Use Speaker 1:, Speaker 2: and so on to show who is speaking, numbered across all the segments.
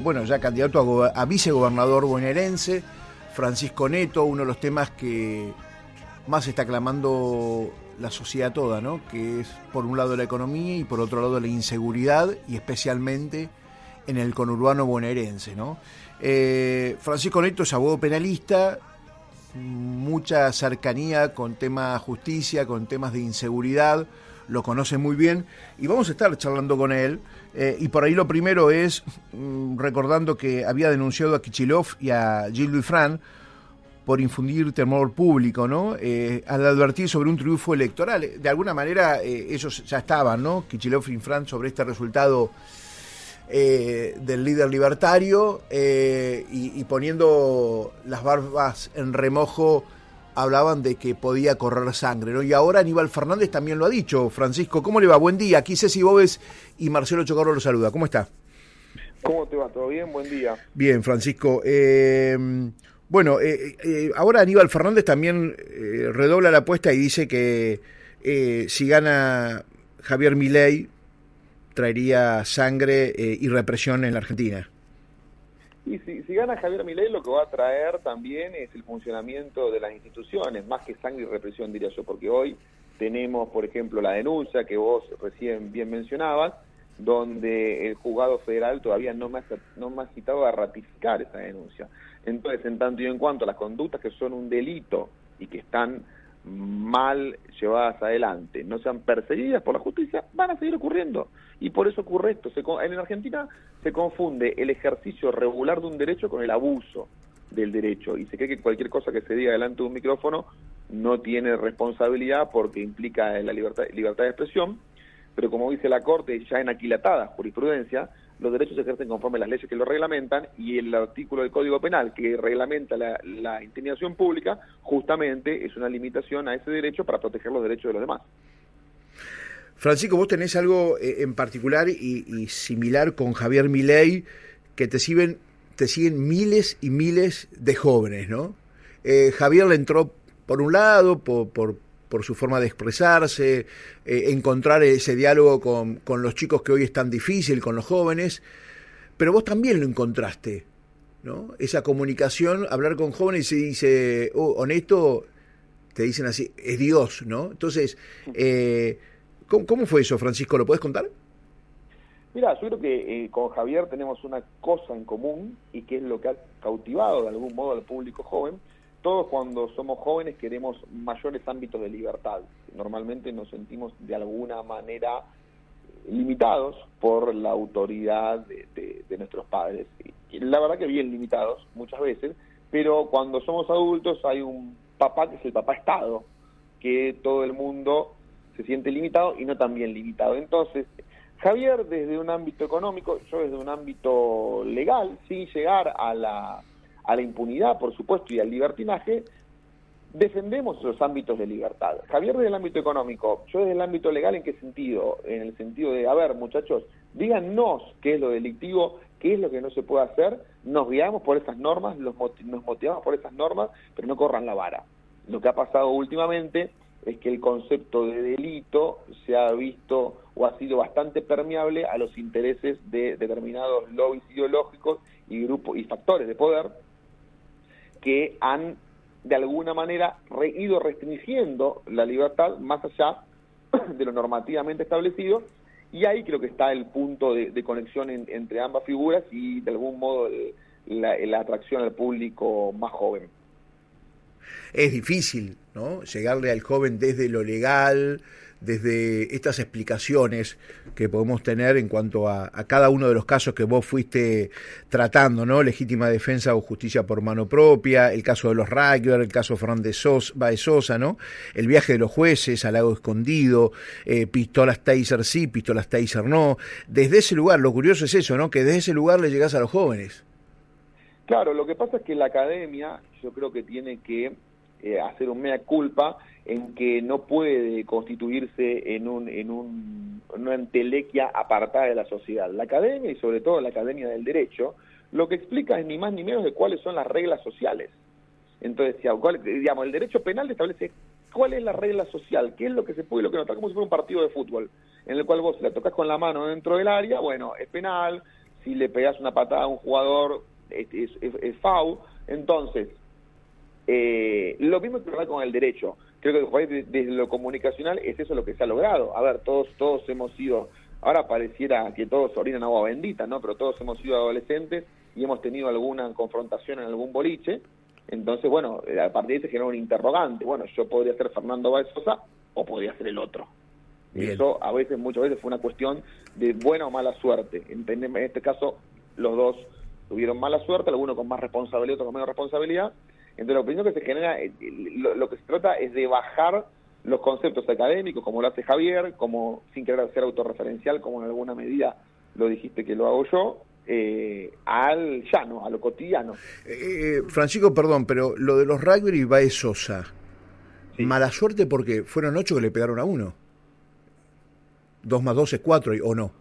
Speaker 1: Bueno, ya candidato a, gober- a vicegobernador bonaerense, Francisco Neto, uno de los temas que más está clamando la sociedad toda, ¿no? Que es por un lado la economía y por otro lado la inseguridad y especialmente en el conurbano bonaerense, ¿no? Eh, Francisco Neto es abogado penalista, mucha cercanía con temas justicia, con temas de inseguridad, lo conoce muy bien y vamos a estar charlando con él. Eh, y por ahí lo primero es mm, recordando que había denunciado a Kichilov y a Gilles Dufran por infundir temor público, ¿no? Eh, al advertir sobre un triunfo electoral. De alguna manera eh, ellos ya estaban, ¿no? Kichilov y Dufran sobre este resultado eh, del líder libertario eh, y poniendo las barbas en remojo hablaban de que podía correr sangre, ¿no? Y ahora Aníbal Fernández también lo ha dicho. Francisco, ¿cómo le va? Buen día. Aquí Ceci Bobes y Marcelo Chocarro lo saluda. ¿Cómo está?
Speaker 2: ¿Cómo te va? ¿Todo bien? Buen día.
Speaker 1: Bien, Francisco. Eh, bueno, eh, eh, ahora Aníbal Fernández también eh, redobla la apuesta y dice que eh, si gana Javier Milei traería sangre eh, y represión en la Argentina.
Speaker 2: Y si, gana Javier Milei, lo que va a traer también es el funcionamiento de las instituciones, más que sangre y represión, diría yo, porque hoy tenemos, por ejemplo, la denuncia que vos recién bien mencionabas, donde el juzgado federal todavía no me, no me ha citado a ratificar esa denuncia. Entonces, en tanto y en cuanto a las conductas que son un delito y que están mal llevadas adelante, no sean perseguidas por la justicia, van a seguir ocurriendo. Y por eso ocurre esto. Se, en Argentina se confunde el ejercicio regular de un derecho con el abuso del derecho y se cree que cualquier cosa que se diga delante de un micrófono no tiene responsabilidad porque implica la libertad, libertad de expresión, pero como dice la Corte, ya en aquilatada jurisprudencia, los derechos se ejercen conforme a las leyes que lo reglamentan y el artículo del Código Penal que reglamenta la, intimidación pública justamente es una limitación a ese derecho para proteger los derechos de los demás.
Speaker 1: Francisco, vos tenés algo eh, en particular y, y similar con Javier Milei que te siguen, te siguen miles y miles de jóvenes, ¿no? Eh, Javier le entró por un lado, por, por, por su forma de expresarse, eh, encontrar ese diálogo con, con, los chicos que hoy es tan difícil, con los jóvenes, pero vos también lo encontraste, ¿no? Esa comunicación, hablar con jóvenes y dice, oh, honesto, te dicen así, es Dios, ¿no? Entonces, eh, ¿cómo, ¿cómo, fue eso, Francisco? ¿Lo puedes contar?
Speaker 2: Mira, yo creo que eh, con Javier tenemos una cosa en común y que es lo que ha cautivado de algún modo al público joven, todos cuando somos jóvenes queremos mayores ámbitos de libertad. Normalmente nos sentimos de alguna manera limitados por la autoridad de, nuestros padres. Y la verdad que bien limitados muchas veces, pero cuando somos adultos hay un papá que es el papá Estado, que todo el mundo se siente limitado y no tan bien limitado. Entonces, Javier desde un ámbito económico, yo desde un ámbito legal, sin llegar a la a la impunidad, por supuesto, y al libertinaje, defendemos los ámbitos de libertad. Javier desde el ámbito económico, yo desde el ámbito legal, ¿en qué sentido? En el sentido de, a ver, muchachos, díganos qué es lo delictivo, qué es lo que no se puede hacer, nos guiamos por esas normas, nos motivamos por esas normas, pero no corran la vara. Lo que ha pasado últimamente es que el concepto de delito se ha visto o ha sido bastante permeable a los intereses de determinados lobbies ideológicos y grupos y factores de poder que han de alguna manera re ido restringiendo la libertad más allá de lo normativamente establecido y ahí creo que está el punto de, conexión en, entre ambas figuras y de algún modo la, la, atracción al público más joven.
Speaker 1: Es difícil, ¿no? Llegarle al joven desde lo legal, desde estas explicaciones que podemos tener en cuanto a, a, cada uno de los casos que vos fuiste tratando, ¿no? Legítima defensa o justicia por mano propia, el caso de los Rugger, el caso Baez Sosa, ¿no? El viaje de los jueces al lago escondido, eh, pistolas taser sí, pistolas taser no. Desde ese lugar, lo curioso es eso, ¿no? Que desde ese lugar le llegás a los jóvenes.
Speaker 2: Claro, lo que pasa es que la academia yo creo que tiene que eh, hacer un mea culpa en que no puede constituirse en, un, en, un, una entelequia apartada de la sociedad. La academia y sobre todo la academia del derecho lo que explica es ni más ni menos de cuáles son las reglas sociales. Entonces, digamos, el derecho penal establece cuál es la regla social, qué es lo que se puede y lo que no, está como si fuera un partido de fútbol, en el cual vos le tocas con la mano dentro del área, bueno, es penal, si le pegas una patada a un jugador es, es, es, foul, entonces, eh, lo mismo que con el derecho, creo que desde lo comunicacional es eso lo que se ha logrado, a ver, todos, todos hemos sido, ahora pareciera que todos orinan agua bendita, ¿no? Pero todos hemos sido adolescentes y hemos tenido alguna confrontación en algún boliche, entonces, bueno, a partir de ahí se genera un interrogante. Bueno, yo podría ser Fernando Báez Sosa o podría ser el otro. Eso a veces, muchas veces fue una cuestión de buena o mala suerte. En este caso, los dos tuvieron mala suerte, alguno con más responsabilidad, otro con menos responsabilidad. Entonces, lo primero que se genera, eh, lo, que se trata es de bajar los conceptos académicos, como lo hace Javier, como sin querer ser autorreferencial, como en alguna medida lo dijiste que lo hago yo, eh, al llano, a lo cotidiano.
Speaker 1: Eh, Francisco, perdón, pero lo de los rugby va de Sosa. Mala suerte porque fueron ocho que le pegaron a uno. Dos más dos es cuatro, ¿o no?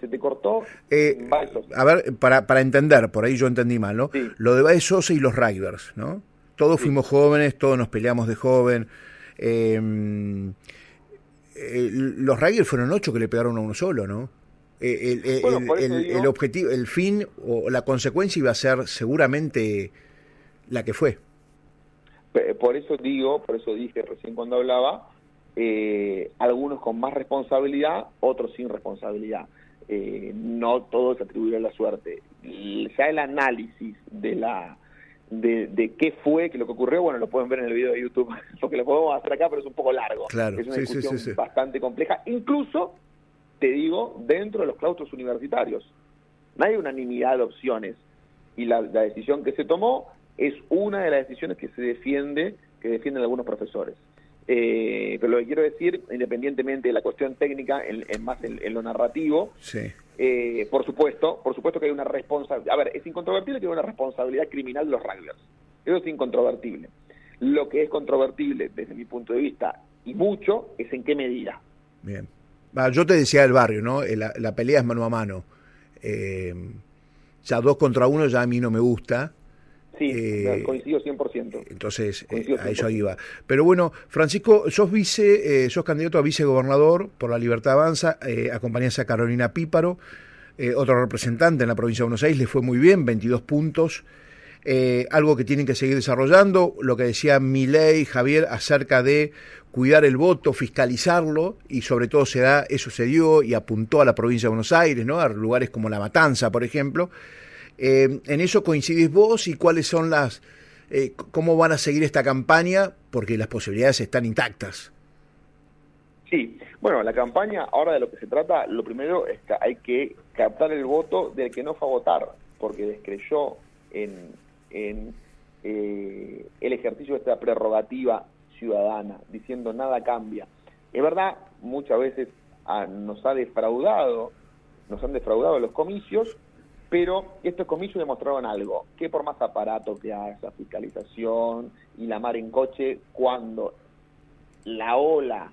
Speaker 2: Se te cortó.
Speaker 1: Eh, a ver, para, para entender, por ahí yo entendí mal, ¿no? Lo de Baez Sosa y los Rugbyers, ¿no? Todos fuimos jóvenes, todos nos peleamos de joven. Em, los Rugbyers fueron ocho que le pegaron a uno solo, ¿no? Eh, el, objetivo, el fin o la consecuencia iba a ser seguramente la que fue.
Speaker 2: Por eso digo, por eso dije recién cuando hablaba, eh, algunos con más responsabilidad, otros sin responsabilidad. Eh, no todo es atribuible a la suerte. Ya el análisis de la de, de, qué fue que lo que ocurrió, bueno, lo pueden ver en el video de YouTube, porque lo podemos hacer acá, pero es un poco largo.
Speaker 1: Claro,
Speaker 2: es una discusión bastante compleja, incluso te digo, dentro de los claustros universitarios. No hay unanimidad de opciones y la, decisión que se tomó es una de las decisiones que se defiende, que defienden algunos profesores. Eh, pero lo que quiero decir, independientemente de la cuestión técnica, en, más en, lo narrativo, eh, por supuesto, por supuesto que hay una responsabilidad. A ver, es incontrovertible que hay una responsabilidad criminal de los rugbyers. Eso es incontrovertible. Lo que es controvertible, desde mi punto de vista, y mucho, es en qué medida.
Speaker 1: Bien yo te decía del barrio, ¿no? Eh, la, pelea es mano a mano. Eh, ya dos contra uno ya a mí no me gusta.
Speaker 2: Sí, eh, coincido 100%.
Speaker 1: Entonces, a eso iba. Pero bueno, Francisco, sos vice, sos candidato a vicegobernador por la Libertad Avanza, acompañás a Carolina Píparo, otro representante en la provincia de Buenos Aires, le fue muy bien, 22 puntos. algo que tienen que seguir desarrollando, lo que decía Milei, Javier, acerca de cuidar el voto, fiscalizarlo, y sobre todo se da, eso se dio y apuntó a la provincia de Buenos Aires, ¿no? a lugares como La Matanza, por ejemplo. Eh, ¿En eso coincidís vos y cuáles son las, eh, cómo van a seguir esta campaña? Porque las posibilidades están intactas.
Speaker 2: Sí, bueno, la campaña, ahora de lo que se trata, lo primero es que hay que captar el voto del que no fue a votar, porque descreyó en, en eh, el ejercicio de esta prerrogativa ciudadana, diciendo nada cambia. Es verdad, muchas veces ah, nos ha defraudado, nos han defraudado los comicios, pero estos comicios demostraron algo, que por más aparato que haya, fiscalización y la mar en coche, cuando la ola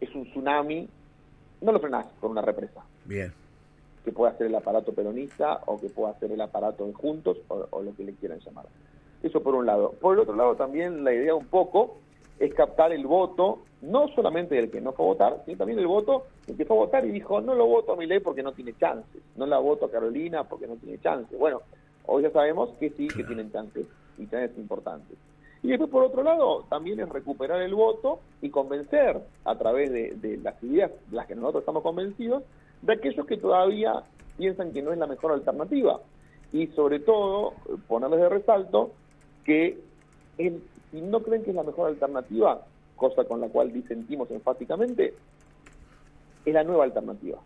Speaker 2: es un tsunami, no lo frenás con una represa.
Speaker 1: Bien.
Speaker 2: Que pueda ser el aparato peronista o que pueda ser el aparato de Juntos o, o lo que le quieran llamar. Eso por un lado. Por el otro lado también la idea un poco es captar el voto, no solamente del que no fue a votar, sino también el voto del que fue a votar y dijo, no lo voto a mi ley porque no tiene chances, no la voto a Carolina porque no tiene chances. Bueno, hoy ya sabemos que sí, que tienen chances, y chances importantes. Y después, por otro lado, también es recuperar el voto y convencer a través de, de las ideas, las que nosotros estamos convencidos, de aquellos que todavía piensan que no es la mejor alternativa. Y sobre todo, ponerles de resalto que el si no creen que es la mejor alternativa, cosa con la cual disentimos enfáticamente, es la nueva alternativa.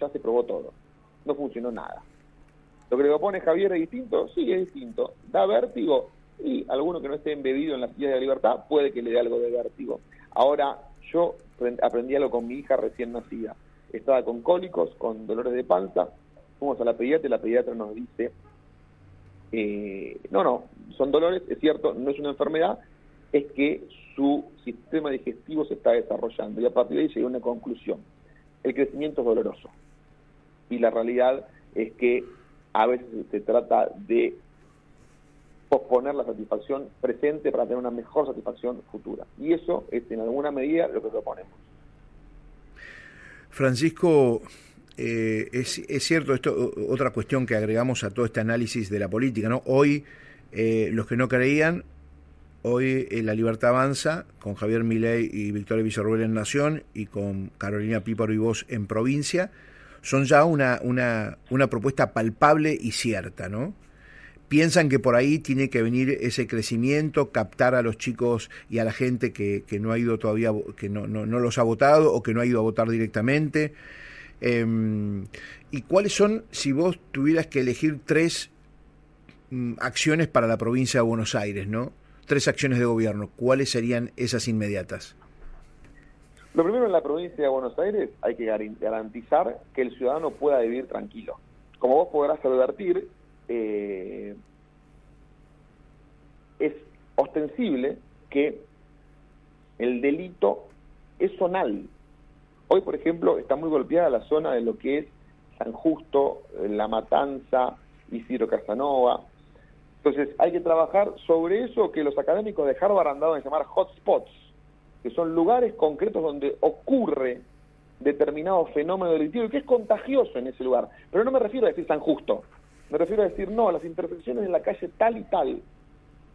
Speaker 2: Ya se probó todo, no funcionó nada. Lo que le propone Javier es distinto, sí es distinto, da vértigo y alguno que no esté embebido en la silla de la libertad puede que le dé algo de vértigo. Ahora, yo aprendí algo con mi hija recién nacida. Estaba con cólicos, con dolores de panza, fuimos a la pediatra y la pediatra nos dice, eh, no, no, son dolores, es cierto, no es una enfermedad, es que su sistema digestivo se está desarrollando y a partir de ahí llega a una conclusión. El crecimiento es doloroso y la realidad es que a veces se trata de posponer la satisfacción presente para tener una mejor satisfacción futura. Y eso es en alguna medida lo que proponemos.
Speaker 1: Francisco, eh, es, cierto, esto otra cuestión que agregamos a todo este análisis de la política, ¿no? Hoy eh, los que no creían, hoy eh, la libertad avanza con Javier Milei y Victoria Villarruel en Nación y con Carolina Píparo y vos en provincia, son ya una, una, una propuesta palpable y cierta, ¿no? piensan que por ahí tiene que venir ese crecimiento, captar a los chicos y a la gente que, que no ha ido todavía, que no, no, no, los ha votado o que no ha ido a votar directamente. Eh, ¿Y cuáles son, si vos tuvieras que elegir tres mm, acciones para la provincia de Buenos Aires, ¿no? Tres acciones de gobierno, ¿cuáles serían esas inmediatas?
Speaker 2: Lo primero en la provincia de Buenos Aires hay que garantizar que el ciudadano pueda vivir tranquilo. Como vos podrás advertir, eh, es ostensible que el delito es zonal. Hoy, por ejemplo, está muy golpeada la zona de lo que es San Justo, La Matanza, Isidro Casanova. Entonces, hay que trabajar sobre eso que los académicos de Harvard han dado en llamar hotspots, que son lugares concretos donde ocurre determinado fenómeno delictivo y que es contagioso en ese lugar. Pero no me refiero a decir San Justo, me refiero a decir, no, las intersecciones en la calle tal y tal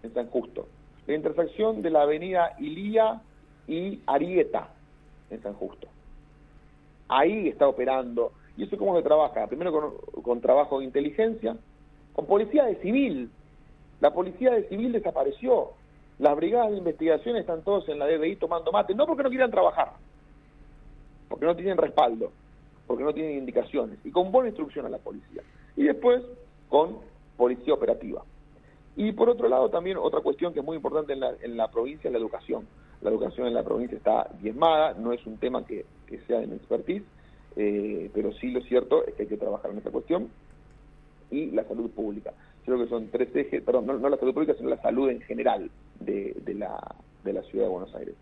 Speaker 2: en San Justo. La intersección de la avenida Ilía y Arieta en San Justo. Ahí está operando. ¿Y eso cómo se trabaja? Primero con, trabajo de inteligencia, con policía de civil. La policía de civil desapareció. Las brigadas de investigación están todos en la DBI tomando mate, no porque no quieran trabajar, porque no tienen respaldo, porque no tienen indicaciones, y con buena instrucción a la policía. Y después con policía operativa. Y por otro lado, también otra cuestión que es muy importante en la, en la provincia es la educación. La educación en la provincia está diezmada, no es un tema que, que sea de mi expertise, eh, pero sí lo cierto es que hay que trabajar en esta cuestión y la salud pública. Creo que son tres ejes, perdón, no, la salud pública, sino la salud en general de, de, la, de la ciudad de Buenos Aires,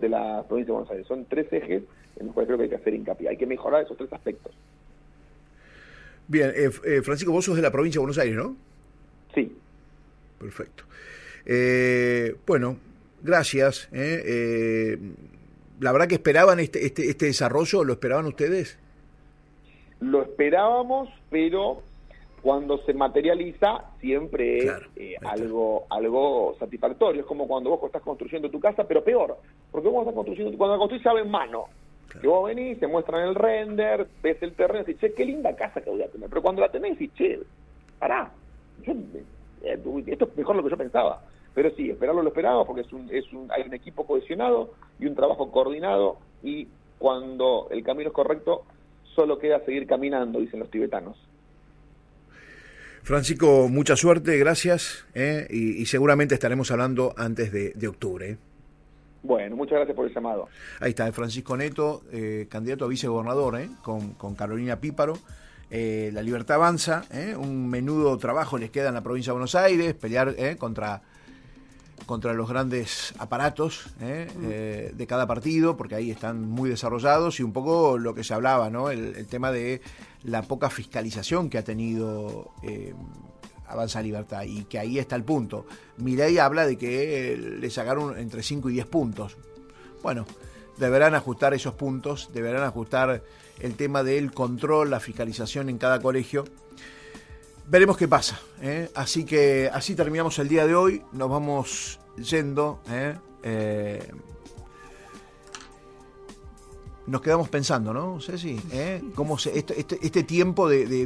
Speaker 2: de la provincia de Buenos Aires. Son tres ejes en los cuales creo que hay que hacer hincapié. Hay que mejorar esos tres aspectos.
Speaker 1: Bien, eh, eh, Francisco, vos sos de la provincia de Buenos Aires, ¿no?
Speaker 2: Sí.
Speaker 1: Perfecto. Eh, bueno, gracias. Eh. la verdad que esperaban este, este, este desarrollo, ¿lo esperaban ustedes?
Speaker 2: Lo esperábamos, pero cuando se materializa siempre es algo algo satisfactorio. Es como cuando vos estás construyendo tu casa, pero peor, porque vos estás construyendo, cuando la construís llave en mano, que vos venís, te muestran el render, ves el terreno y dices, che, qué linda casa que voy a tener. Pero cuando la tenés, dices, che, pará, eh, esto es mejor lo que yo pensaba. Pero sí, esperarlo lo esperamos porque es un, es un, hay un equipo cohesionado y un trabajo coordinado y cuando el camino es correcto, solo queda seguir caminando, dicen los tibetanos.
Speaker 1: Francisco, mucha suerte, gracias eh, y, y, seguramente estaremos hablando antes de, de octubre. Eh.
Speaker 2: Bueno, muchas gracias por el llamado.
Speaker 1: Ahí está, Francisco Neto, eh, candidato a vicegobernador, eh, con, con, Carolina Píparo. Eh, la libertad avanza, un menudo trabajo les queda en la provincia de Buenos Aires, pelear contra, contra los grandes aparatos eh, de cada partido, porque ahí están muy desarrollados, y un poco lo que se hablaba, ¿no? el, el tema de la poca fiscalización que ha tenido Avanza Libertad y que ahí está el punto. Milei habla de que le sacaron entre 5 y 10 puntos. Bueno, deberán ajustar esos puntos, deberán ajustar el tema del control, la fiscalización en cada colegio. Veremos qué pasa. ¿eh? Así que así terminamos el día de hoy. Nos vamos yendo. ¿eh? Eh, nos quedamos pensando, ¿no? Ceci? ¿Eh? ¿Cómo se, este, este, este tiempo de, de